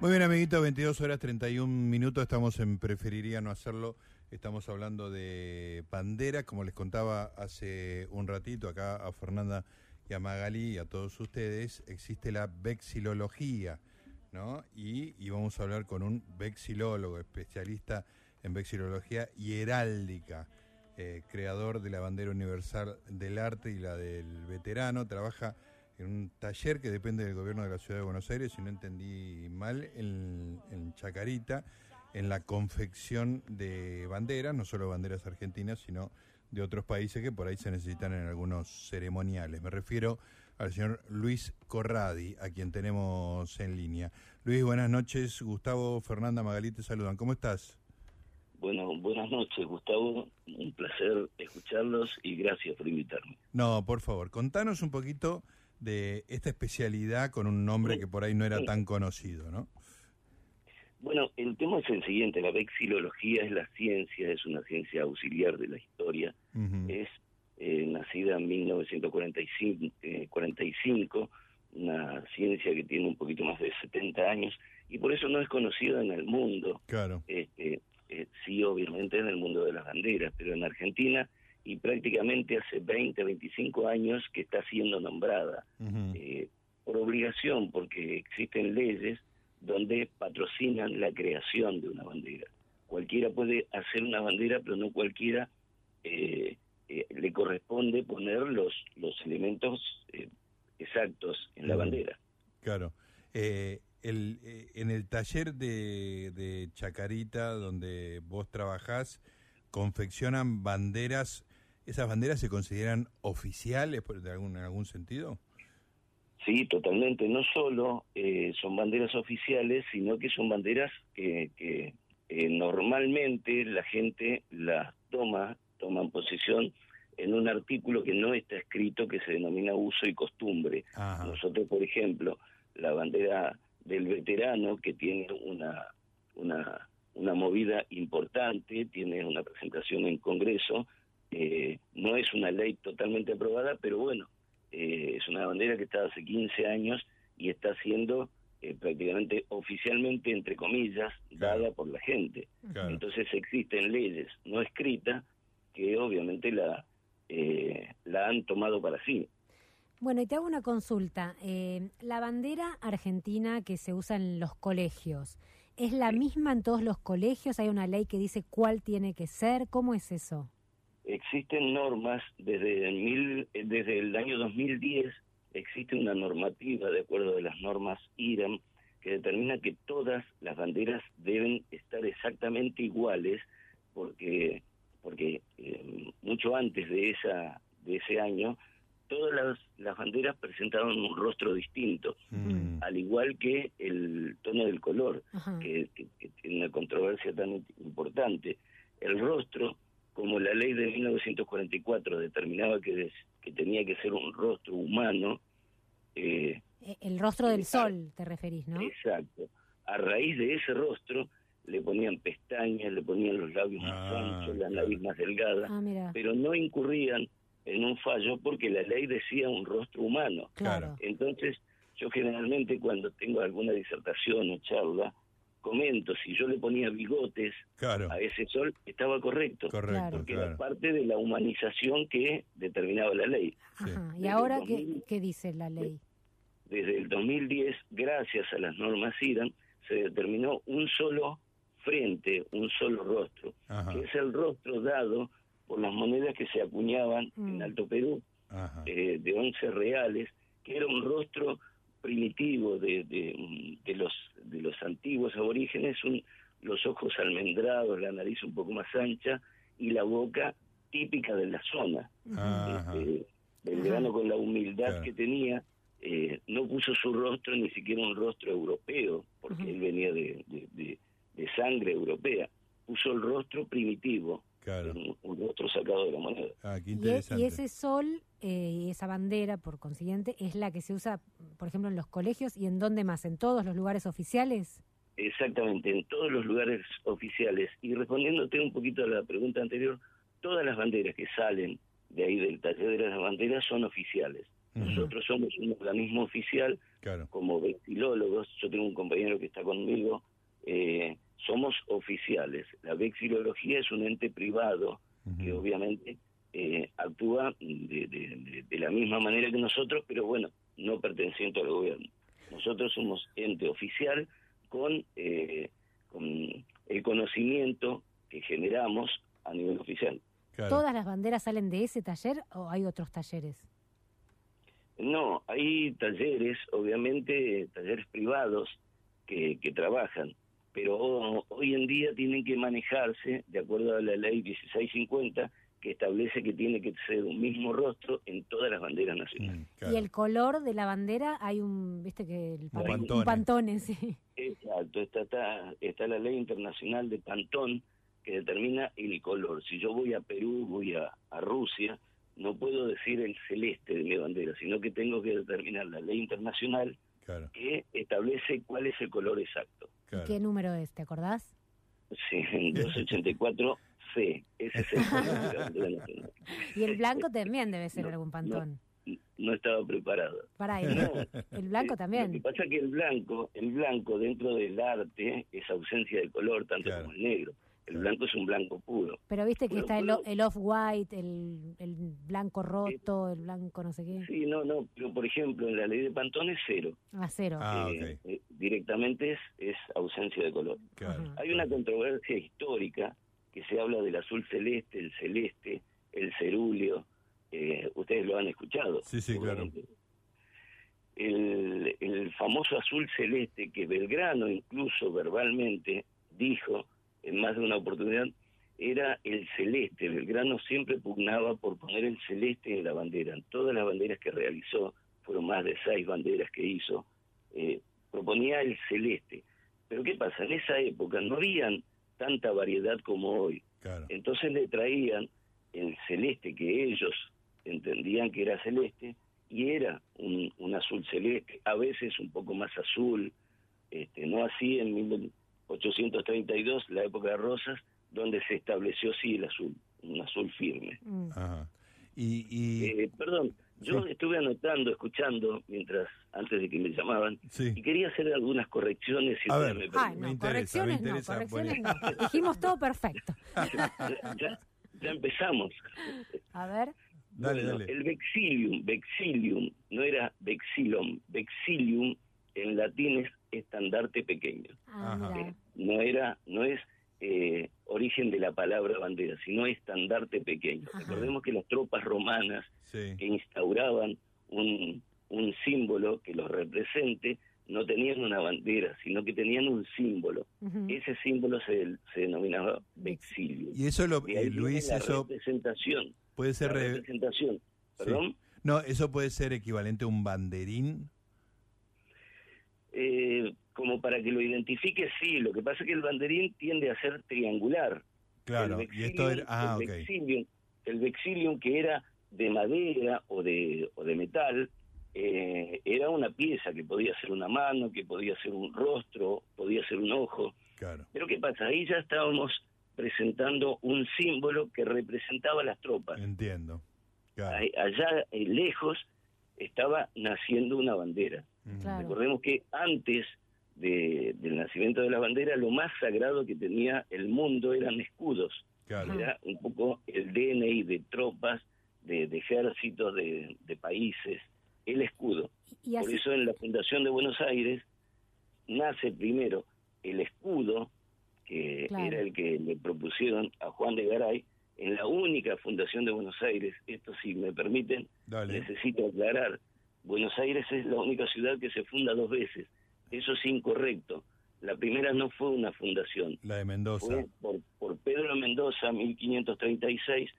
Muy bien, amiguito, 22 horas 31 minutos, estamos en Preferiría no hacerlo, estamos hablando de banderas, como les contaba hace un ratito acá a Fernanda y a Magali y a todos ustedes, existe la vexilología, ¿no? Y, y vamos a hablar con un vexilólogo, especialista en vexilología y heráldica, eh, creador de la bandera universal del arte y la del veterano, trabaja en un taller que depende del gobierno de la ciudad de Buenos Aires, si no entendí mal, en, en Chacarita, en la confección de banderas, no solo banderas argentinas, sino de otros países que por ahí se necesitan en algunos ceremoniales. Me refiero al señor Luis Corradi, a quien tenemos en línea. Luis, buenas noches. Gustavo, Fernanda, Magalí te saludan. ¿Cómo estás? Bueno, buenas noches, Gustavo. Un placer escucharlos y gracias por invitarme. No, por favor, contanos un poquito de esta especialidad con un nombre que por ahí no era tan conocido, ¿no? Bueno, el tema es el siguiente, la vexilología es la ciencia, es una ciencia auxiliar de la historia, es eh, nacida en 1945, eh, 45, una ciencia que tiene un poquito más de 70 años y por eso no es conocida en el mundo. Claro. Este, eh, sí, obviamente en el mundo de las banderas, pero en Argentina y prácticamente hace 20, 25 años que está siendo nombrada eh, por obligación, porque existen leyes donde patrocinan la creación de una bandera. Cualquiera puede hacer una bandera, pero no cualquiera eh, eh, le corresponde poner los, los elementos exactos en la bandera. Claro. el, en el taller de, de Chacarita, donde vos trabajás, confeccionan banderas ¿Esas banderas se consideran oficiales de algún, en algún sentido? Sí, totalmente. No solo eh, son banderas oficiales, sino que son banderas que, que eh, normalmente la gente las toma, toman posición en un artículo que no está escrito que se denomina uso y costumbre. Nosotros, por ejemplo, la bandera del veterano que tiene una, una, una movida importante, tiene una presentación en Congreso, eh, no es una ley totalmente aprobada, pero bueno, eh, es una bandera que está hace 15 años y está siendo eh, prácticamente oficialmente, entre comillas, dada por la gente. Entonces existen leyes no escritas que obviamente la, la han tomado para sí. Bueno, y te hago una consulta. la bandera argentina que se usa en los colegios, ¿es la misma en todos los colegios? ¿Hay una ley que dice cuál tiene que ser? ¿Cómo es eso? Existen normas desde el, mil, desde el año 2010 existe una normativa de acuerdo de las normas IRAM que determina que todas las banderas deben estar exactamente iguales porque porque eh, mucho antes de esa de ese año todas las, las banderas presentaban un rostro distinto mm. al igual que el tono del color que, que tiene una controversia tan importante el rostro como la ley de 1944 determinaba que, que tenía que ser un rostro humano. Eh, eh, el rostro del sol, te referís, ¿no? Exacto. A raíz de ese rostro le ponían pestañas, le ponían los labios más ah, anchos, la nariz más delgada, ah, pero no incurrían en un fallo porque la ley decía un rostro humano. Claro. Entonces, yo generalmente cuando tengo alguna disertación o charla, comento, si yo le ponía bigotes a ese sol, estaba correcto. Correcto, porque era parte de la humanización que determinaba la ley. ¿Y ahora ¿qué, dice la ley? Desde el 2010, gracias a las normas IRAN, se determinó un solo frente, un solo rostro, que es el rostro dado por las monedas que se acuñaban en mm. Alto Perú, eh, de 11 reales, que era un rostro primitivo de, de, los de los antiguos aborígenes son los ojos almendrados, la nariz un poco más ancha y la boca típica de la zona. Este, Belgrano con la humildad que tenía eh, no puso su rostro ni siquiera un rostro europeo, porque él venía de, de, sangre europea. Puso el rostro primitivo, un, rostro sacado de la moneda. Ah, qué interesante. y ese sol eh, y esa bandera, por consiguiente, es la que se usa, por ejemplo, en los colegios y en dónde más, en todos los lugares oficiales. Exactamente, en todos los lugares oficiales. Y respondiéndote un poquito a la pregunta anterior, todas las banderas que salen de ahí del taller de las banderas son oficiales. Nosotros somos un organismo oficial Claro. como vexilólogos. Yo tengo un compañero que está conmigo. eh, somos oficiales. La vexilología es un ente privado que obviamente eh, actúa de, de- de- de la misma manera que nosotros, pero bueno, no perteneciente al gobierno. Nosotros somos ente oficial con, eh, con el conocimiento que generamos a nivel oficial. Claro. ¿Todas las banderas salen de ese taller o hay otros talleres? No, hay talleres, obviamente, talleres privados que, que trabajan, pero ho- hoy en día tienen que manejarse de acuerdo a la ley 1650, que establece que tiene que ser un mismo rostro en todas las banderas nacionales. Mm, claro. Y el color de la bandera, hay un, viste que el papel- pantone. un pantone, sí. Exacto, está, está, está la ley internacional de Pantón que determina el color. Si yo voy a Perú, voy a, a Rusia, no puedo decir el celeste de mi bandera, sino que tengo que determinar la ley internacional Claro, que establece cuál es el color exacto. Claro. ¿Qué número es? ¿Te acordás? Sí, en 284C, ese es el nacional. Y el blanco también debe ser algún pantón. No estaba preparado. Pará, el, No, el blanco Lo que también. pasa es que el blanco, el blanco dentro del arte es ausencia de color, tanto Claro. como el negro. El blanco es un blanco puro. Pero viste que está el, el off-white, el, el blanco roto, el blanco no sé qué. Sí, no, no, pero por ejemplo, en la ley de Pantón es cero. A cero. Ah, Eh, ok. eh, directamente es, es ausencia de color. Claro. Hay una controversia histórica que se habla del azul celeste, el celeste, el cerúleo. eh, ustedes lo han escuchado. Sí, sí, claro. El, el famoso azul celeste que Belgrano incluso verbalmente dijo en más de una oportunidad era el celeste. Belgrano siempre pugnaba por poner el celeste en la bandera. En todas las banderas que realizó, fueron más de seis banderas que hizo, eh, proponía el celeste. Pero ¿qué pasa? En esa época no habían tanta variedad como hoy. Claro. Entonces le traían el celeste que ellos entendían que era celeste y era un, un azul celeste, a veces un poco más azul, este, no así en 1832, la época de Rosas, donde se estableció sí el azul, un azul firme. Mm. Ajá. Y, y Eh, perdón, yo Sí. estuve anotando, escuchando, mientras antes de que me llamaban, sí. y quería hacer algunas correcciones. Si A ver. me Ay, no, Me interesa, correcciones me interesa, no, correcciones no. Dijimos todo perfecto. ya, ya- ya empezamos. A ver, Dale, Bueno, dale. El vexilium, vexilium, no era vexilum, vexilium en latín es estandarte pequeño. ah, Ajá. mira. Eh, no era, no es eh, origen de la palabra bandera, sino estandarte pequeño. Ajá. Recordemos que las tropas romanas Sí. que instauraban un, un símbolo que los represente, no tenían una bandera, sino que tenían un símbolo. Ese símbolo se, se denominaba vexilium. Y eso, lo, eh, Luis, la eso representación. puede ser... la re- representación. ¿Perdón? No, eso puede ser equivalente a un banderín. Eh, como para que lo identifique, sí. Lo que pasa es que el banderín tiende a ser triangular. Claro. El Y esto era... vexilium- Ah, el ok. vexilium, el vexilium que era de madera o de, o de metal, eh, era una pieza que podía ser una mano, que podía ser un rostro, podía ser un ojo. Claro. Pero ¿qué pasa? Ahí ya estábamos presentando un símbolo que representaba a las tropas. Entiendo. Claro. Allá eh, lejos estaba naciendo una bandera. Claro. Recordemos que antes de- del nacimiento de la bandera, lo más sagrado que tenía el mundo eran escudos. Claro. Era un poco el DNI de tropas, de, de ejércitos, de, de países, el escudo. Y Por eso en la Fundación de Buenos Aires nace primero el escudo, que Claro. era el que le propusieron a Juan de Garay, en la única Fundación de Buenos Aires, esto si me permiten, Dale. necesito aclarar, Buenos Aires es la única ciudad que se funda dos veces. Eso es incorrecto. La primera no fue una fundación, La de Mendoza. fue por, por Pedro Mendoza, 1536,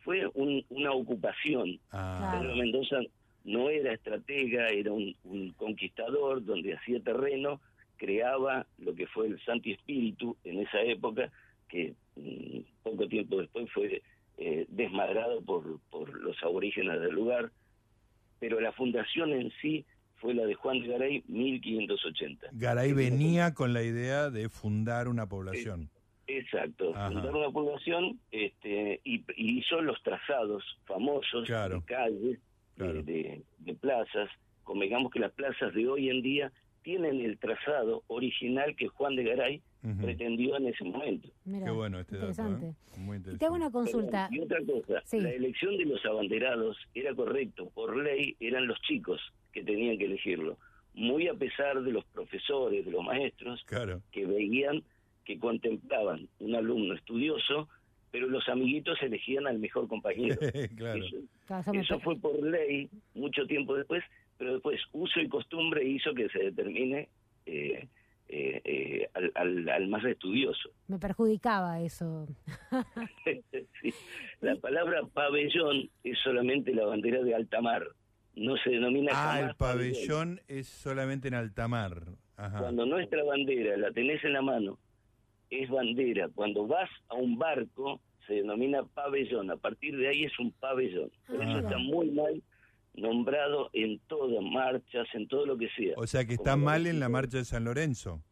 fue un- una ocupación. Ah. Pedro Mendoza no era estratega, era un, un conquistador donde hacía terreno, creaba lo que fue el Santi Espíritu en esa época, que mm, poco tiempo después fue eh, desmadrado por, por los aborígenes del lugar, pero la fundación en sí fue la de Juan de Garay, 1580. Garay venía con la idea de fundar una población. Exacto, Ajá. fundar una población este, y, y hizo los trazados famosos Claro. de calles de, de, de plazas, convengamos que las plazas de hoy en día tienen el trazado original que Juan de Garay pretendió en ese momento. Mira, Qué bueno este dato. interesante. ¿eh? Muy Y te hago una consulta. Y otra cosa, Sí. la elección de los abanderados era correcto, por ley eran los chicos que tenían que elegirlo, muy a pesar de los profesores, de los maestros, Claro. que veían, que contemplaban un alumno estudioso, pero los amiguitos elegían al mejor compañero. claro. Eso, Claro, eso fue por ley mucho tiempo después, pero después uso y costumbre hizo que se determine eh, eh, eh, al, al- al más estudioso. me perjudicaba eso. Sí. La palabra pabellón es solamente la bandera de alta mar, no se denomina Ah, el pabellón es solamente en alta mar. Ajá. Cuando nuestra bandera la tenés en la mano, es bandera. Cuando vas a un barco, se denomina pabellón. A partir de ahí es un pabellón. Por Ah, eso mira. está muy mal nombrado en todas marchas, en todo lo que sea. O sea que está Como mal en la marcha de San Lorenzo.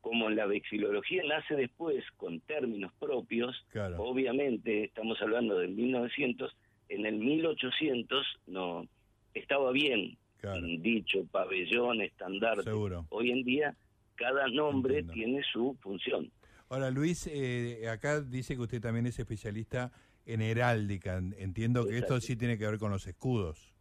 Como la vexilología nace después con términos propios, Claro. obviamente estamos hablando del 1900, en el 1800 no estaba bien Claro. dicho pabellón, estandarte. Seguro. Hoy en día cada nombre Entiendo. tiene su función. Ahora, Luis, eh, acá dice que usted también es especialista en heráldica. Entiendo que esto sí tiene que ver con los escudos.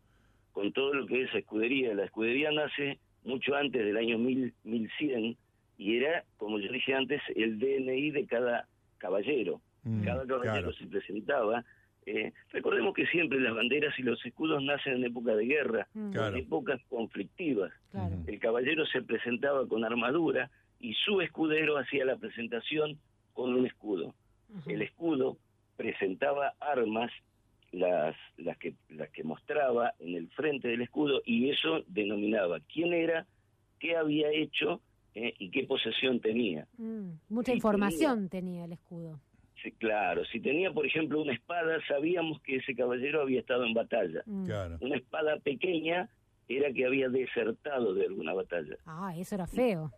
Con todo lo que es escudería. La escudería nace mucho antes del año 1000, 1100 y era, como yo dije antes, el DNI de cada caballero. Mm, Cada caballero claro. se presentaba. Eh, recordemos que siempre las banderas y los escudos nacen en época de guerra, Mm, Claro. en épocas conflictivas. claro. Ujú. El caballero se presentaba con armadura y su escudero hacía la presentación con un escudo. El escudo presentaba armas, las, las, que, las que mostraba en el frente del escudo, y eso denominaba quién era, qué había hecho eh, y qué posesión tenía. Mm, mucha información tenía el escudo. Sí, claro, si tenía, por ejemplo, una espada, sabíamos que ese caballero había estado en batalla. Mm. Claro. Una espada pequeña era que había desertado de alguna batalla. Ah, eso era feo.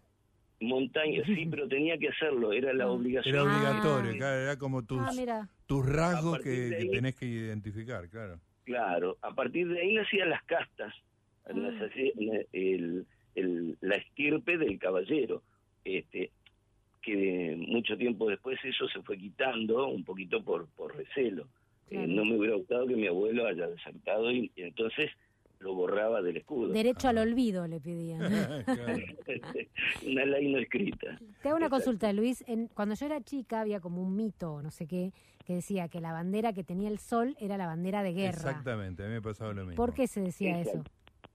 Montaña, sí, pero tenía que hacerlo, era la Ah. obligación. Era Ah. obligatorio, claro, era como tus, Ah, tus rasgos que, que tenés que identificar, claro. Claro, a partir de ahí nacían las castas, Ah. nacía el- el- la estirpe del caballero, este, que mucho tiempo después eso se fue quitando un poquito por, por recelo. Eh, no me hubiera gustado que mi abuelo haya desertado y, y entonces lo borraba del escudo. Derecho al olvido le pedían. Una ley no escrita. Te hago una Exacto. consulta, Luis. En, cuando yo era chica había como un mito, no sé qué, que decía que la bandera que tenía el sol era la bandera de guerra. Exactamente, a mí me ha pasado lo mismo. ¿Por qué se decía eso?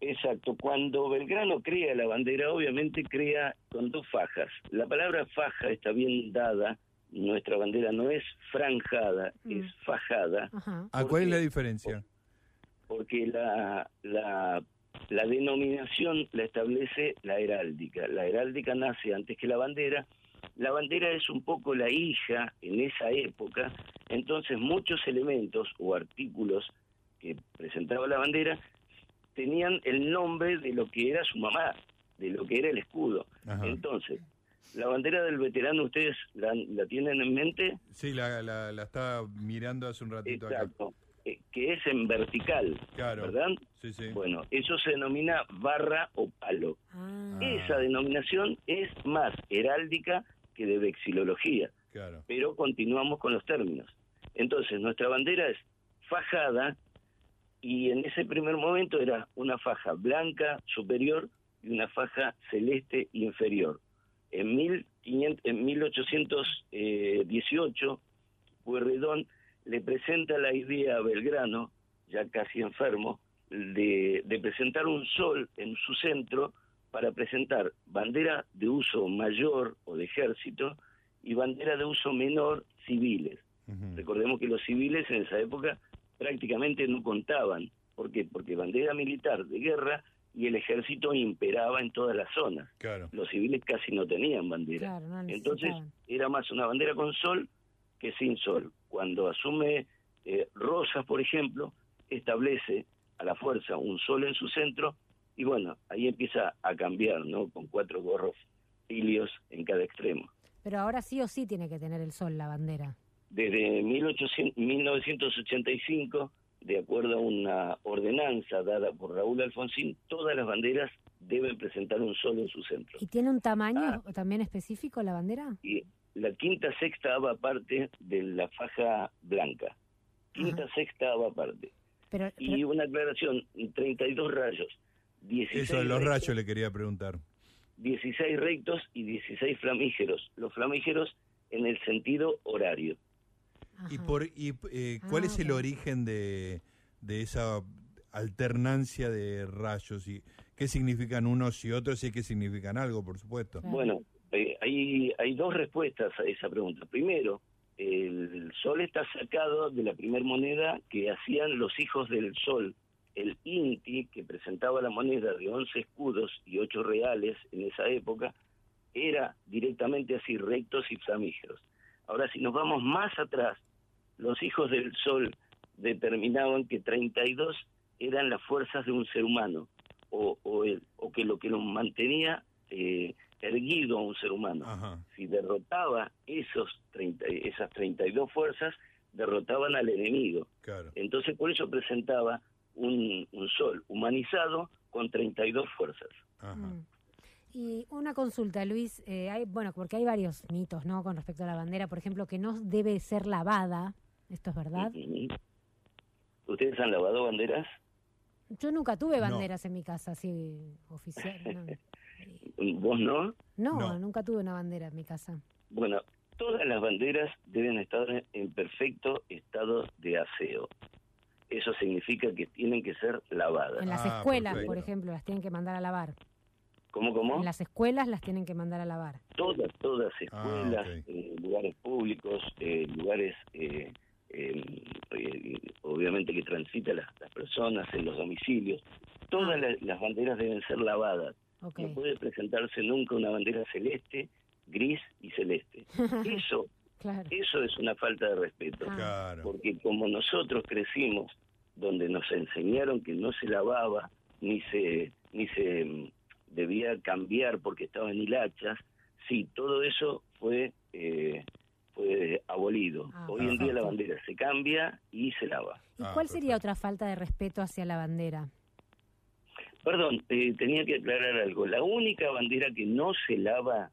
Exacto. Cuando Belgrano crea la bandera, obviamente crea con dos fajas. La palabra faja está bien dada, nuestra bandera no es franjada, Mm. es fajada, Ajá. ¿A ¿Por cuál es la diferencia? Porque la, la, la denominación la establece la heráldica. La heráldica nace antes que la bandera. La bandera es un poco la hija en esa época, entonces muchos elementos o artículos que presentaba la bandera tenían el nombre de lo que era su mamá, de lo que era el escudo. Ajá. Entonces, la bandera del veterano, ¿ustedes la, la tienen en mente? Sí, la, la, la estaba mirando hace un ratito acá. Exacto, eh, que es en vertical, Claro. ¿verdad? Sí, sí. Bueno, eso se denomina barra o palo. Ah. Esa denominación es más heráldica que de vexilología, Claro. pero continuamos con los términos. Entonces, nuestra bandera es fajada y en ese primer momento era una faja blanca superior y una faja celeste inferior. En, 1500, en 1818, Pueyrredón le presenta la idea a Belgrano, ya casi enfermo, de, de presentar un sol en su centro para presentar bandera de uso mayor o de ejército y bandera de uso menor civiles. Recordemos que los civiles en esa época prácticamente no contaban. ¿Por qué? Porque bandera militar de guerra y el ejército imperaba en todas las zonas. Claro. Los civiles casi no tenían bandera. claro, no Entonces era más una bandera con sol que sin sol. Cuando asume eh, Rosas, por ejemplo, establece a la fuerza un sol en su centro y bueno, ahí empieza a cambiar, ¿no? Con cuatro gorros hilios en cada extremo. Pero ahora sí o sí tiene que tener el sol la bandera. Desde 1800 1985 de acuerdo a una ordenanza dada por Raúl Alfonsín, todas las banderas deben presentar un sol en su centro. ¿Y tiene un tamaño también específico la bandera? Y la quinta sexta va aparte de la faja blanca. Quinta sexta va aparte. Pero, Y una aclaración, 32 rayos. 16 Eso de los rectos, rayos le quería preguntar. 16 rectos y 16 flamígeros. Los flamígeros en el sentido horario. ¿Y, por, y eh, cuál Ah, es el ok. origen de, de esa alternancia de rayos? y ¿Qué significan unos y otros y qué significan algo, por supuesto? Bueno, eh, hay, hay dos respuestas a esa pregunta. Primero, el sol está sacado de la primer moneda que hacían los hijos del sol. El Inti, que presentaba la moneda de 11 escudos y 8 reales en esa época, era directamente así, rectos y flamígeros. Ahora, si nos vamos más atrás, los hijos del sol determinaban que 32 eran las fuerzas de un ser humano, o, o, el- o que lo que nos mantenía eh, erguido a un ser humano. Ajá. Si derrotaba esos 30, esas 32 fuerzas, derrotaban al enemigo. Claro. Entonces, por eso presentaba un, un sol humanizado con 32 fuerzas. Ajá. Mm. Y una consulta, Luis, eh, hay, bueno, porque hay varios mitos, ¿no? Con respecto a la bandera, por ejemplo, que no debe ser lavada, ¿esto es verdad? ¿Ustedes han lavado banderas? Yo nunca tuve No. banderas en mi casa, así, oficial. No, ¿Vos no? No, No. nunca tuve una bandera en mi casa. Bueno, todas las banderas deben estar en perfecto estado de aseo. Eso significa que tienen que ser lavadas. En las Ah, escuelas, perfecto. por ejemplo, las tienen que mandar a lavar. ¿Cómo, cómo? En las escuelas las tienen que mandar a lavar. todas, todas Ah, escuelas, eh, lugares públicos, eh, lugares, eh, eh, eh, obviamente que transitan las, las personas en los domicilios, todas Ah. la- las banderas deben ser lavadas. No puede presentarse nunca una bandera celeste, gris y celeste. Eso, Claro. eso es una falta de respeto. Ah. Claro. Porque como nosotros crecimos, donde nos enseñaron que no se lavaba, ni se, ni se mm, debía cambiar porque estaban hilachas, sí, todo eso fue, eh, fue abolido. Ah, Hoy en día la bandera se cambia y se lava. ¿Y Ah, cuál sería perfecto. otra falta de respeto hacia la bandera? Perdón, eh, tenía que aclarar algo. La única bandera que no se lava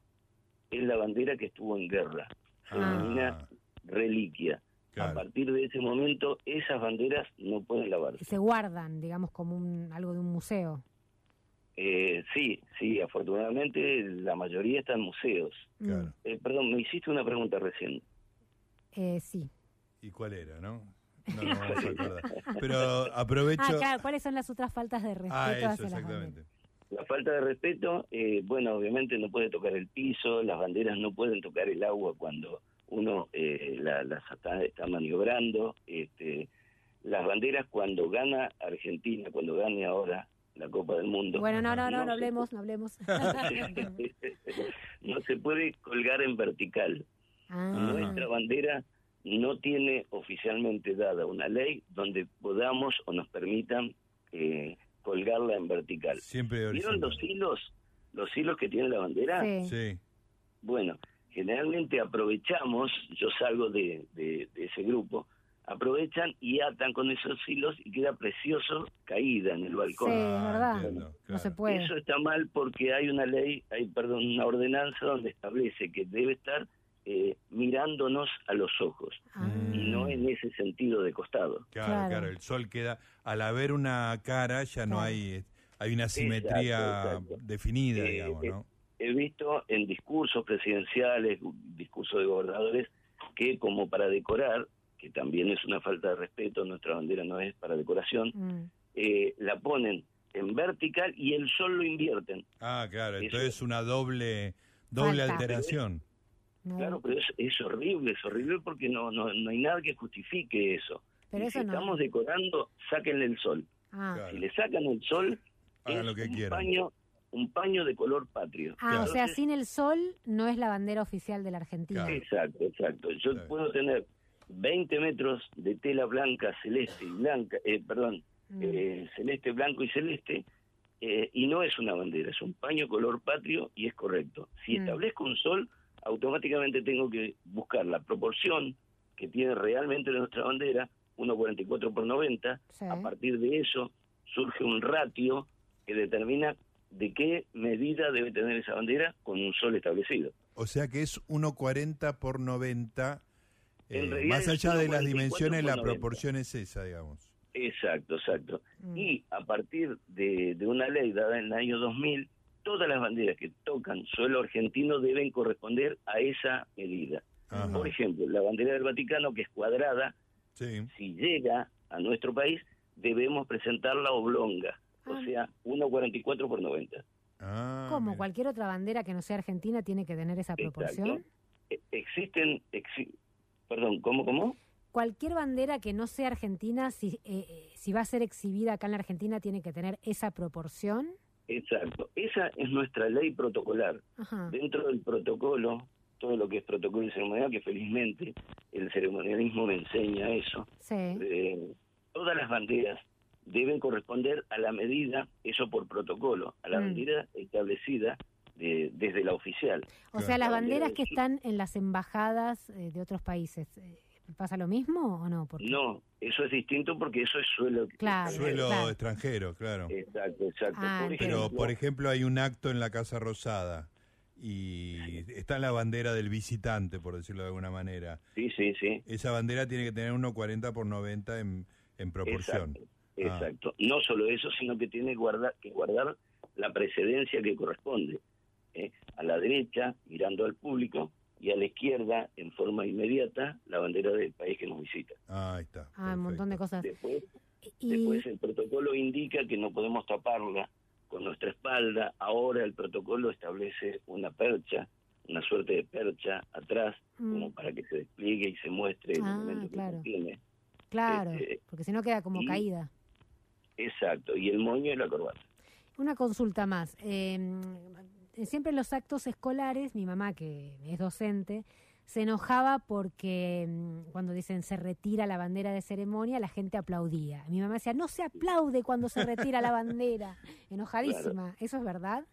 es la bandera que estuvo en guerra. Ah. denomina reliquia. A partir de ese momento, esas banderas no pueden lavarse. Y se guardan, digamos, como un, algo de un museo. Eh, sí, sí, afortunadamente la mayoría está en museos. Mm. Claro. Eh, perdón, me hiciste una pregunta recién. Eh, sí. ¿Y cuál era, no? No nos vamos a acordar. Pero aprovecho. Ah, claro, ¿cuáles son las otras faltas de respeto Ah, eso, exactamente. La falta de respeto, eh, bueno, obviamente no puede tocar el piso, las banderas no pueden tocar el agua cuando uno eh, la- las está, está maniobrando. Este, las banderas cuando gana Argentina, cuando gane ahora la Copa del Mundo. Bueno, no, no, no, no se hablemos, no hablemos. no se puede colgar en vertical. Ah, Nuestra bandera no tiene oficialmente dada una ley donde podamos o nos permitan eh, colgarla en vertical. Siempre ¿Vieron los hilos? Los hilos que tiene la bandera. sí. Sí. Bueno, generalmente aprovechamos, yo salgo de, de- de ese grupo, aprovechan y atan con esos hilos y queda precioso caída en el balcón. Sí, es Ah, verdad. entiendo, No se puede. Eso está mal porque hay una ley, hay perdón, una ordenanza donde establece que debe estar eh, mirándonos a los ojos Ah. y no en ese sentido de costado. Claro, Claro. claro, el sol queda, al haber una cara ya no Claro. hay, hay una simetría exacto. definida, Eh, digamos, eh, ¿no? He visto en discursos presidenciales, discursos de gobernadores, que como para decorar, que también es una falta de respeto, nuestra bandera no es para decoración, Mm. eh, la ponen en vertical y el sol lo invierten. Ah, claro, entonces es una doble, doble Falta. alteración. No, Claro, pero es, es horrible, es horrible porque no, no, no hay nada que justifique eso. pero Y eso si no. estamos decorando, sáquenle el sol. Ah, Claro. Si le sacan el sol, Hagan es lo que un quieran. paño, un paño de color patrio. Ah, o sea, sin el sol no es la bandera oficial de la Argentina. Claro. Exacto, exacto. Yo puedo tener 20 metros de tela blanca, celeste y blanca, eh, perdón, Mm. eh, celeste, blanco y celeste, eh, y no es una bandera, es un paño color patrio y es correcto. Si Mm. establezco un sol, automáticamente tengo que buscar la proporción que tiene realmente nuestra bandera 1,44 por 90. Sí. A partir de eso surge un ratio que determina de qué medida debe tener esa bandera con un sol establecido. O sea que es 1,40 por 90. En eh, más allá de las 1,44 dimensiones, la 90. proporción es esa, digamos. Exacto, exacto. Mm. Y a partir de, de una ley dada en el año 2000, todas las banderas que tocan suelo argentino deben corresponder a esa medida. Ajá. Por ejemplo, la bandera del Vaticano, que es cuadrada, Sí. si llega a nuestro país, debemos presentarla oblonga, Ah. o sea, 1,44 por 90. Ah, Como mira. cualquier otra bandera que no sea argentina tiene que tener esa proporción. Exacto. E- Existen, exi- perdón, ¿cómo, cómo? Cualquier bandera que no sea argentina, si, eh, eh, si va a ser exhibida acá en la Argentina, tiene que tener esa proporción. Exacto. Esa es nuestra ley protocolar. Ajá. Dentro del protocolo, todo lo que es protocolo y ceremonial, que felizmente el ceremonialismo me enseña eso, Sí. eh, todas las banderas deben corresponder a la medida, eso por protocolo, a la Mm. medida establecida de- desde la oficial. O sea, las La bandera banderas del que están en las embajadas eh, de otros países, eh, ¿pasa lo mismo o no? Porque- No, eso es distinto porque eso es suelo. Claro. Suelo Claro. extranjero, claro. Exacto, exacto. Ah, por entiendo. Pero, ejemplo, por ejemplo, hay un acto en la Casa Rosada y está la bandera del visitante, por decirlo de alguna manera. Sí, sí, sí. Esa bandera tiene que tener 1,40 por 90 en, en proporción. Exacto, exacto. No solo eso, sino que tiene guarda- que guardar la precedencia que corresponde. ¿eh? A la derecha, mirando al público, y a la izquierda, en forma inmediata, la bandera del país que nos visita. Ah, ahí está. Ah, un montón de cosas. Después, Y, después el protocolo indica que no podemos taparla con nuestra espalda. Ahora el protocolo establece una percha, una suerte de percha atrás, mm, como para que se despliegue y se muestre el Ah, elemento que claro. contiene. claro, este, porque si no queda como y- caída. Exacto, y el moño y la corbata. Una consulta más. Eh, siempre en los actos escolares, mi mamá, que es docente, se enojaba porque mm, cuando dicen se retira la bandera de ceremonia, la gente aplaudía. Mi mamá decía, no se aplaude cuando se retira la bandera. Enojadísima. ¿Eso es verdad?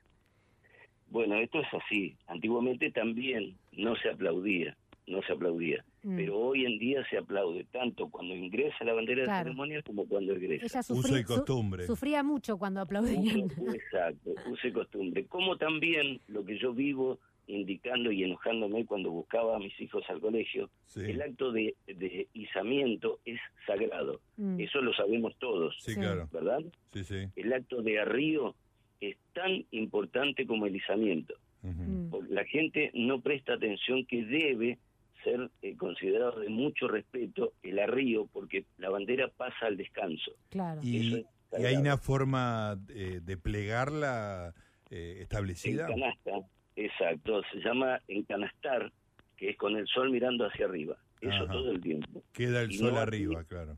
Bueno, esto es así. Antiguamente también no se aplaudía, no se aplaudía. Mm. Pero hoy en día se aplaude tanto cuando ingresa la bandera Claro. de ceremonia como cuando egresa. Ella Uso sufría, y costumbre. sufría mucho cuando aplaudían. Uso- exacto, use costumbre. Como también lo que yo vivo indicando y enojándome cuando buscaba a mis hijos al colegio, Sí, el acto de, de izamiento es sagrado. Mm. Eso lo sabemos todos, sí, claro. ¿verdad? Sí, sí. El acto de arrío es tan importante como el izamiento. Mm. la gente no presta atención que debe ser eh, considerado de mucho respeto el arrío porque la bandera pasa al descanso. Claro. Y, es y hay una forma eh, de plegarla eh, establecida. En canasta, exacto, se llama encanastar, que es con el sol mirando hacia arriba. Eso Ajá. todo el tiempo. Queda el Y sol no arriba, así- claro.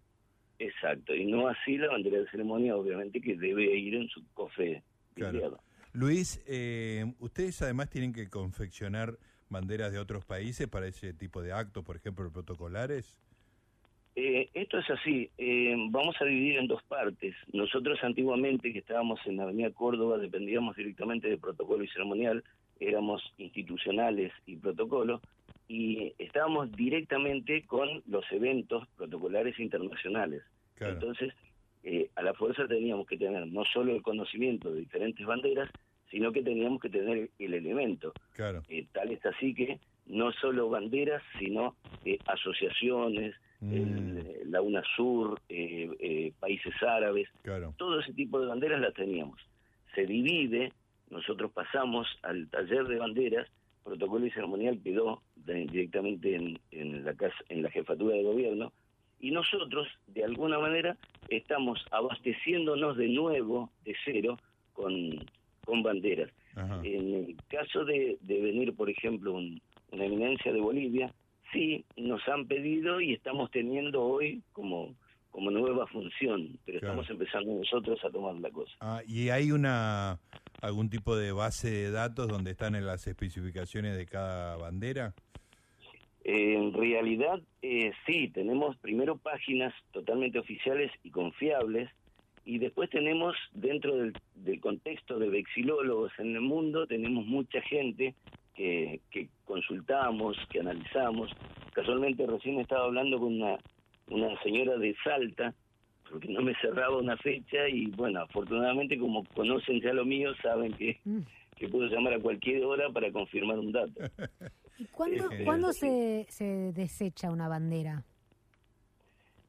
Exacto, y no así la bandera de ceremonia, obviamente que debe ir en su cofre Claro. Luis, eh, ustedes además tienen que confeccionar banderas de otros países para ese tipo de actos, por ejemplo, protocolares. Eh, esto es así, eh, vamos a dividir en dos partes. Nosotros antiguamente, que estábamos en la Avenida Córdoba, dependíamos directamente de protocolo y ceremonial, éramos institucionales y protocolo, y estábamos directamente con los eventos protocolares internacionales. Claro. Entonces, eh, a la fuerza teníamos que tener no solo el conocimiento de diferentes banderas, sino que teníamos que tener el elemento. Claro. Eh, tal es así que no solo banderas, sino eh, asociaciones, Mm, el- la UNASUR, eh, eh, países árabes, claro. todo ese tipo de banderas las teníamos. Se divide, nosotros pasamos al taller de banderas, protocolo y ceremonial quedó de- directamente en, en la casa, en la jefatura de gobierno, y nosotros, de alguna manera, estamos abasteciéndonos de nuevo, de cero, con, con banderas. Ajá. En el caso de, de venir, por ejemplo, un- una eminencia de Bolivia, sí, nos han pedido y estamos teniendo hoy como, como nueva función, pero Claro. estamos empezando nosotros a tomar la cosa. Ah, ¿Y hay una algún tipo de base de datos donde están en las especificaciones de cada bandera? En realidad, eh, sí, tenemos primero páginas totalmente oficiales y confiables, y después tenemos, dentro del, del contexto de vexilólogos en el mundo, tenemos mucha gente que, que consultamos, que analizamos. Casualmente recién estaba hablando con una, una señora de Salta, porque no me cerraba una fecha y bueno, afortunadamente como conocen ya lo mío, saben que, Mm. que puedo llamar a cualquier hora para confirmar un dato. ¿Y cuándo, Eh, cuándo se, se desecha una bandera?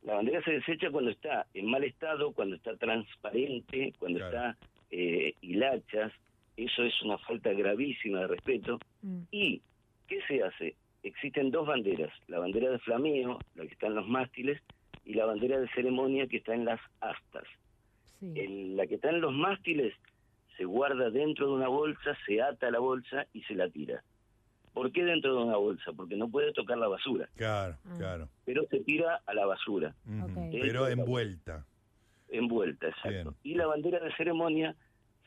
La bandera se desecha cuando está en mal estado, cuando está transparente, cuando Claro. está eh, hilachas. Eso es una falta gravísima de respeto. Mm. ¿Y qué se hace? Existen dos banderas, la bandera de flameo, la que está en los mástiles, y la bandera de ceremonia que está en las astas. Sí. El- la que está en los mástiles se guarda dentro de una bolsa, se ata a la bolsa y se la tira. ¿Por qué dentro de una bolsa? Porque no puede tocar la basura, Claro, Ah. claro. pero se tira a la basura. Pero envuelta. envuelta, exacto. Bien. Y la bandera de ceremonia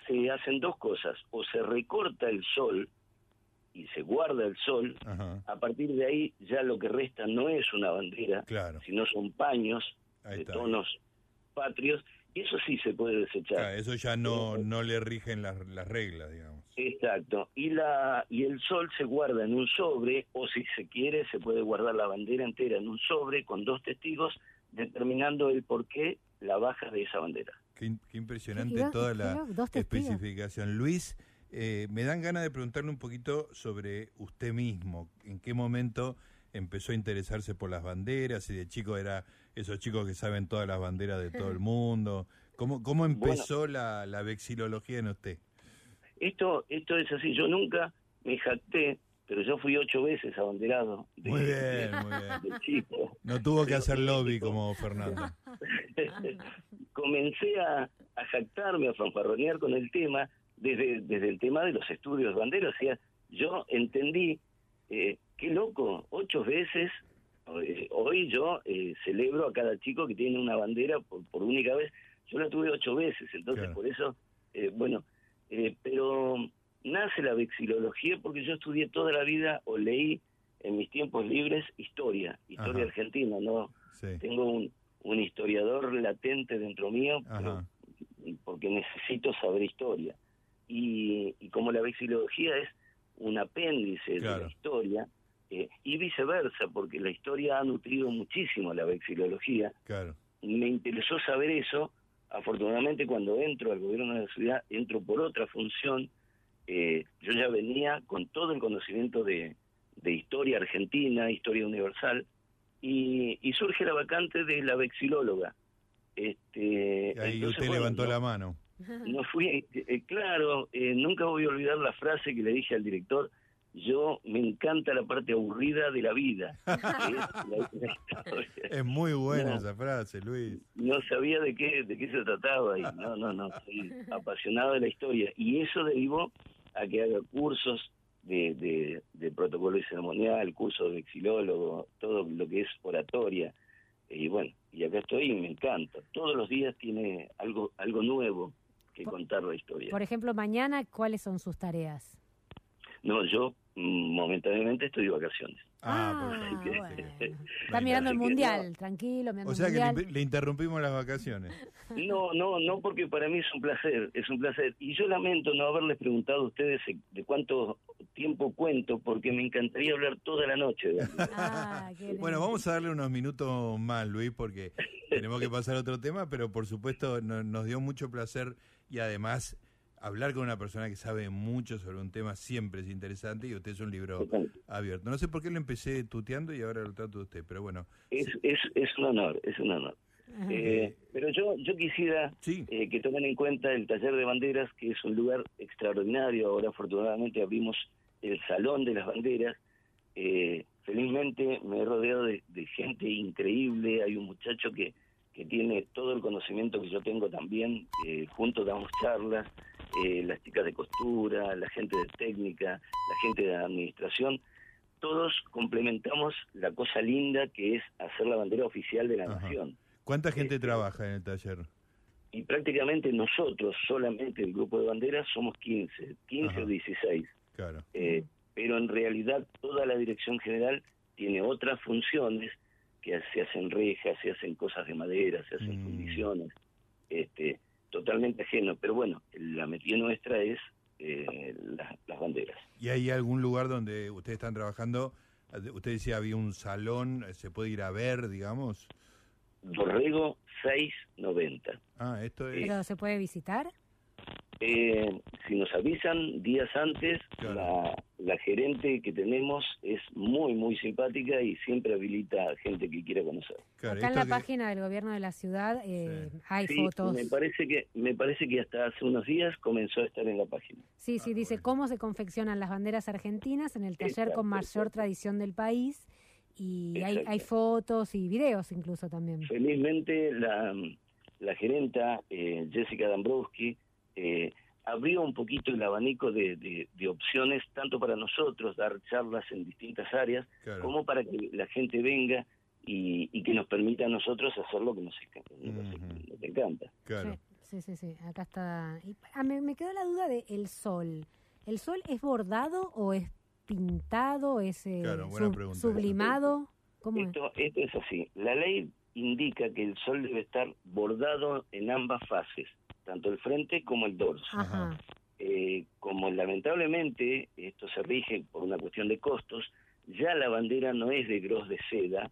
se hacen dos cosas, o se recorta el sol y se guarda el sol, Ajá. a partir de ahí ya lo que resta no es una bandera, Claro. sino son paños Ahí de está. tonos patrios, y eso sí se puede desechar. Claro, eso ya no, no le rigen las, las reglas, digamos. Exacto. Y la y el sol se guarda en un sobre o si se quiere se puede guardar la bandera entera en un sobre con dos testigos determinando el por qué la baja de esa bandera. Qué, impresionante Qué- qué- toda qué la especificación. Luis, eh, me dan ganas de preguntarle un poquito sobre usted mismo. ¿En qué momento empezó a interesarse por las banderas? Si de chico era esos chicos que saben todas las banderas de todo el mundo. ¿Cómo, cómo empezó la, la vexilología en usted? Esto esto es así. Yo nunca me jacté, pero yo fui ocho veces abanderado de, Muy bien, muy bien. de chico. No tuvo que hacer lobby como Fernando. Comencé a, a jactarme, a fanfarronear con el tema desde, desde el tema de los estudios de bandera. O sea, yo entendí, eh, qué loco, ocho veces. eh, hoy yo eh, celebro a cada chico que tiene una bandera por, por única vez. Yo la tuve ocho veces, entonces Claro. por eso, eh, bueno, eh, pero nace la vexilología porque yo estudié toda la vida o leí en mis tiempos libres historia, historia Ajá. argentina, ¿no? Sí. tengo un, un historiador latente dentro mío pero- porque necesito saber historia y, y como la vexilología es un apéndice de la historia eh, y viceversa porque la historia ha nutrido muchísimo a la vexilología Claro. me interesó saber eso afortunadamente cuando entro al gobierno de la ciudad entro por otra función eh, yo ya venía con todo el conocimiento de, de historia argentina historia universal y, y surge la vacante de la vexilóloga este Y ahí entonces, usted bueno, levantó no- la mano. no fui, eh, eh, claro, eh, nunca voy a olvidar la frase que le dije al director, yo me encanta la parte aburrida de la vida. es muy buena No. esa frase, Luis. No sabía de qué, de qué se trataba y no, no, no, soy apasionado de la historia. Y eso derivó a que haga cursos de, de, de protocolo y ceremonial, cursos de vexilólogo, todo lo que es oratoria. Y bueno, y acá estoy y me encanta. Todos los días tiene algo, algo nuevo que Por- contar la historia. Por ejemplo, mañana, ¿cuáles son sus tareas? No, yo momentáneamente estoy de vacaciones. Ah, Ah, perfecto. bueno. Está mirando el que mundial, tranquilo, mirando O sea el que mundial. le, le interrumpimos las vacaciones. No, no, no, porque para mí es un placer, es un placer. Y yo lamento no haberles preguntado a ustedes de cuánto tiempo cuento, porque me encantaría hablar toda la noche. Ah, qué Bueno, vamos a darle unos minutos más, Luis, porque tenemos que pasar a otro tema, pero por supuesto no- nos dio mucho placer y además hablar con una persona que sabe mucho sobre un tema siempre es interesante y usted es un libro abierto. No sé por qué lo empecé tuteando y ahora lo trato de usted, pero bueno. Es, es, es un honor, es un honor. Ajá. Eh, pero yo, yo quisiera Sí, eh, que tomen en cuenta el taller de banderas, que es un lugar extraordinario. Ahora, afortunadamente, abrimos el Salón de las Banderas. Eh, felizmente me he rodeado de, de gente increíble. Hay un muchacho que, que tiene todo el conocimiento que yo tengo también. Eh, juntos damos charlas. Eh, las chicas de costura, la gente de técnica, la gente de administración. Todos complementamos la cosa linda que es hacer la bandera oficial de la Ajá. nación ¿cuánta gente Este- trabaja en el taller? y prácticamente nosotros, solamente el grupo de banderas, somos 15, 15 Ajá. o 16. Claro. Eh, pero en realidad toda la dirección general tiene otras funciones que se hacen rejas, se hacen cosas de madera, se hacen Mm. fundiciones, este, totalmente ajeno. Pero bueno, la metida nuestra es eh, las, las banderas. ¿Y hay algún lugar donde ustedes están trabajando? Usted decía había un salón, ¿se puede ir a ver, digamos? Dorrego 690. Ah, esto es... ¿Pero se puede visitar? Eh, si nos avisan días antes, Claro. la, la gerente que tenemos es muy, muy simpática y siempre habilita a gente que quiera conocer. claro, Acá en la que- página del gobierno de la ciudad eh, Sí. hay Sí, fotos. me parece que me parece que hasta hace unos días comenzó a estar en la página. Sí, sí, Ah, dice bueno. cómo se confeccionan las banderas argentinas en el taller Exacto, con mayor tradición del país. Y hay, hay fotos y videos incluso también. Felizmente la, la gerenta eh, Jessica Dambrowski eh, abrió un poquito el abanico de, de- de opciones tanto para nosotros dar charlas en distintas áreas claro. como para que la gente venga y, y que nos permita a nosotros hacer lo que nos, encanta. Claro. Sí, sí, sí, acá está. Y, ah, me, me quedó la duda de el sol. ¿El sol es bordado o es pintado? ¿Es eh, Claro, buena pregunta esa. sublimado? ¿Cómo es? Esto, esto es así. La ley indica que el sol debe estar bordado en ambas fases, tanto el frente como el dorso. Ajá. Eh, como lamentablemente esto se rige por una cuestión de costos, ya la bandera no es de gros de seda,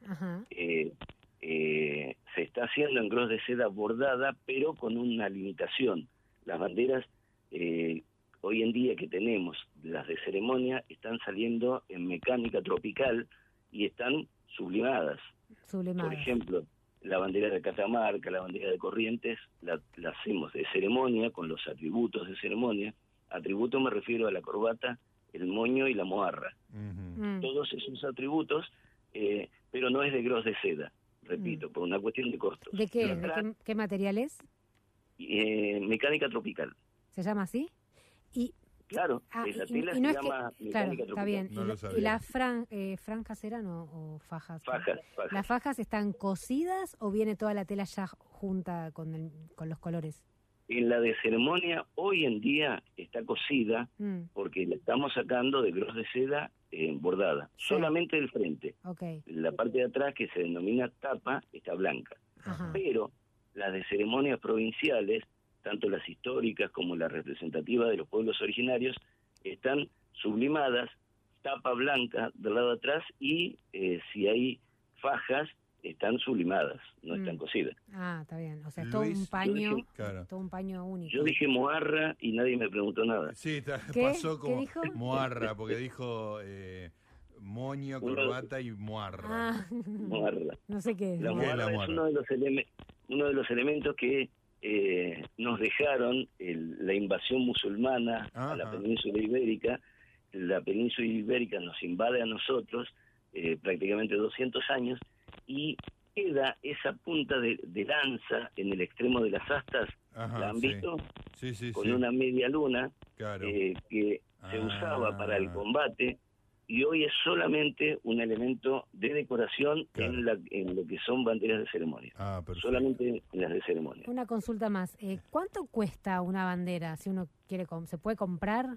eh, eh, se está haciendo en gros de seda bordada, pero con una limitación. Las banderas hoy en día que tenemos, las de ceremonia, están saliendo en mecánica tropical y están sublimadas. Sublimado. Por ejemplo, la bandera de Catamarca, la bandera de Corrientes, la, la hacemos de ceremonia con los atributos de ceremonia. Atributo me refiero a la corbata, el moño y la moarra. Mm, Todos esos atributos, eh, pero no es de gros de seda, repito, por una cuestión de costos. ¿De qué? ¿De qué, qué material es? eh, mecánica tropical. ¿Se llama así? Y, Claro, ah, la y- tela y no se es que- llama claro, está bien. No ¿Y, las fran, eh, franjas eran o, o fajas? Fajas, fajas. ¿Las fajas están cosidas o viene toda la tela ya junta con, el- con los colores? En la de ceremonia, hoy en día está cosida Mm, porque la estamos sacando de gros de seda eh, bordada, Sí. solamente del frente. ok, La parte de atrás, que se denomina tapa, está blanca. ajá. Pero las de ceremonias provinciales, tanto las históricas como las representativas de los pueblos originarios, están sublimadas, tapa blanca del lado de atrás y eh, si hay fajas, están sublimadas, no están Mm. cosidas. Ah, está bien. O sea, es todo un paño, yo dije- Claro. todo un paño único. Yo dije moarra y nadie me preguntó nada. Sí, está- ¿Qué? pasó ¿Qué como dijo? moarra, porque dijo eh, moño, corbata y moarra. Ah, Moarra. no sé qué es. La ¿Qué es moarra es uno de los, uno de los elementos que eh, nos dejaron el- la invasión musulmana a la península ibérica. La península ibérica nos invade a nosotros eh, prácticamente 200 años y queda esa punta de, de lanza en el extremo de las astas, Ajá, ¿la han sí. visto? Sí, sí, Con una media luna Claro. eh, que se Ah. usaba para el combate y hoy es solamente un elemento de decoración Claro. en, la, en lo que son banderas de ceremonia, ah, solamente en las de ceremonia. Una consulta más. Eh, ¿Cuánto cuesta una bandera? Si uno quiere, ¿se puede comprar?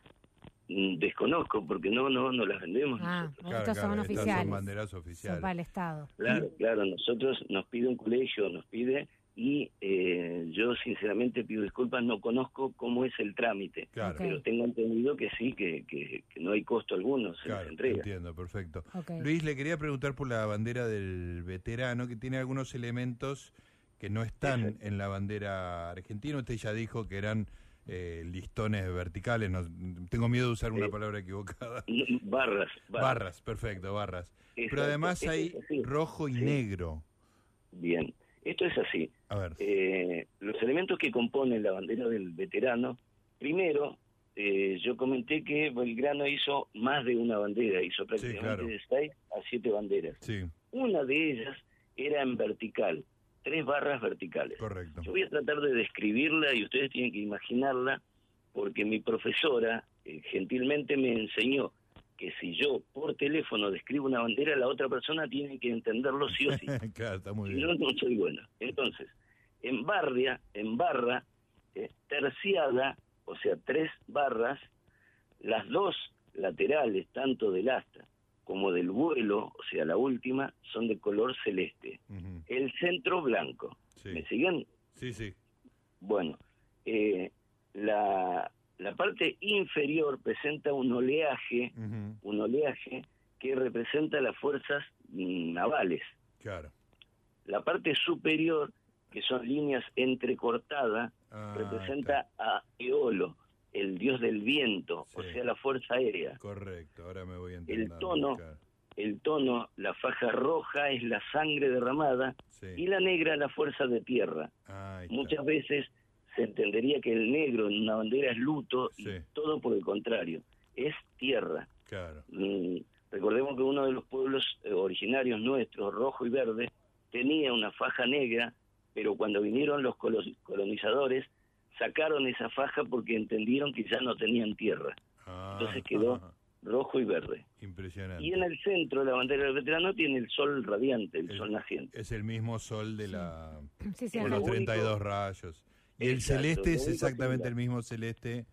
Mm, Desconozco porque no no no las vendemos Ah, nosotros. Claro, estas claro, son estas oficiales. son banderas Son oficiales. para el Estado. Claro, claro, nosotros nos pide un colegio, nos pide y eh, yo sinceramente pido disculpas, no conozco cómo es el trámite, Claro, pero tengo entendido que sí, que, que, que no hay costo alguno, se claro, entrega. entiendo, perfecto. Luis, le quería preguntar por la bandera del veterano, que tiene algunos elementos que no están Exacto. en la bandera argentina. Usted ya dijo que eran eh, listones verticales. No, tengo miedo de usar una Sí. palabra equivocada. Barras, barras. Barras, perfecto, barras. Pero además hay rojo y Sí. negro. Bien, esto es así. A ver. Eh, los elementos que componen la bandera del veterano, primero, eh, yo comenté que Belgrano hizo más de una bandera, hizo prácticamente claro. de seis a siete banderas. Sí, Una de ellas era en vertical, tres barras verticales. correcto. Yo voy a tratar de describirla y ustedes tienen que imaginarla, porque mi profesora eh, gentilmente me enseñó que si yo por teléfono describo una bandera, la otra persona tiene que entenderlo sí o sí. claro, está muy Si bien. no, no soy bueno. Entonces, en barria, en barra, eh, terciada, o sea, tres barras, las dos laterales, tanto del asta como del vuelo, o sea, la última, son de color celeste. El centro blanco. ¿Me siguen? sí, sí. Bueno, eh, la, la parte inferior presenta un oleaje, un oleaje que representa las fuerzas mm, navales. Claro. La parte superior, que son líneas entrecortadas, Ah, representa a Eolo, el dios del viento, o sea, la fuerza aérea. Correcto, ahora me voy entendiendo. tono, claro. El tono, la faja roja es la sangre derramada Sí. y la negra la fuerza de tierra. Muchas veces se entendería que el negro en una bandera es luto Sí. y todo por el contrario, es tierra. Claro. Mm, recordemos que uno de los pueblos eh, originarios nuestros, rojo y verde, tenía una faja negra, pero cuando vinieron los colo- colonizadores sacaron esa faja porque entendieron que ya no tenían tierra, Ah, Entonces quedó- rojo y verde. Impresionante. Y en el centro la bandera del veterano tiene el sol radiante, el El- sol naciente. Es el mismo sol de Sí. la... Sí, sí, con lo los acá- único- 32 rayos. El Exacto, celeste es exactamente el mismo celeste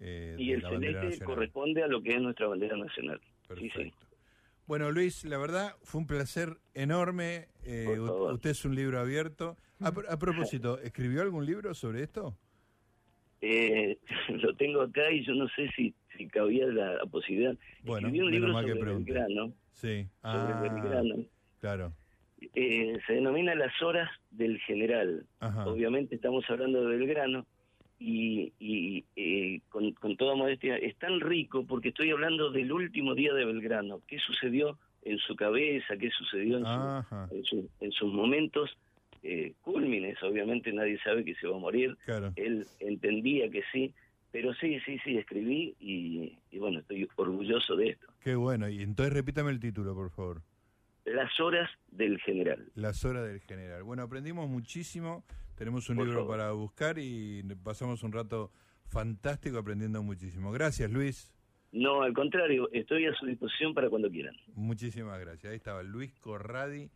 eh, Y el celeste corresponde a lo que es nuestra bandera nacional. Sí, sí. Perfecto. Bueno, Luis, la verdad fue un placer enorme. Eh, usted es un libro abierto. A, pr- a propósito, ¿escribió algún libro sobre esto? Eh, lo tengo acá y yo no sé si, si cabía la, posibilidad. Bueno, Escribí un libro que sobre pregunté. Belgrano, Sí. sobre Ah, Belgrano. claro. Eh, se denomina Las Horas del General. Ajá. Obviamente estamos hablando de Belgrano y, y eh, con, con toda modestia es tan rico porque estoy hablando del último día de Belgrano. ¿Qué sucedió en su cabeza? ¿Qué sucedió en, su- en, su- en sus momentos eh, cúlmines? Obviamente nadie sabe que se va a morir. Claro. Él entendía que sí, pero sí, sí, sí, escribí y, y bueno, estoy orgulloso de esto. Qué bueno. Y entonces repítame el título, por favor. Las horas del general. Las horas del general. Bueno, aprendimos muchísimo. Tenemos un Por libro favor. para buscar y pasamos un rato fantástico aprendiendo muchísimo. Gracias, Luis. No, al contrario, estoy a su disposición para cuando quieran. Muchísimas gracias. Ahí estaba Luis Corradi.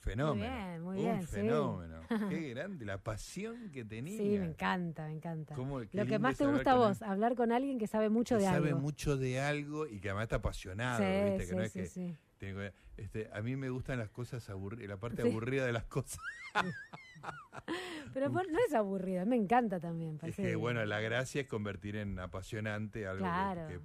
Fenómeno. Muy bien, muy un bien, sí. fenómeno. Qué grande. La pasión que tenía. Sí, me encanta, me encanta. Cómo- Lo que más te gusta a vos, él. hablar con alguien que sabe mucho Que de sabe algo. mucho de algo y que además está apasionado. sí, ¿viste? Que sí, no es sí, sí. que- este, a mí me gustan las cosas aburridas, la parte Sí. aburrida de las cosas. Pero no es aburrida, me encanta también. Es que, bueno, la gracia es convertir en apasionante algo que,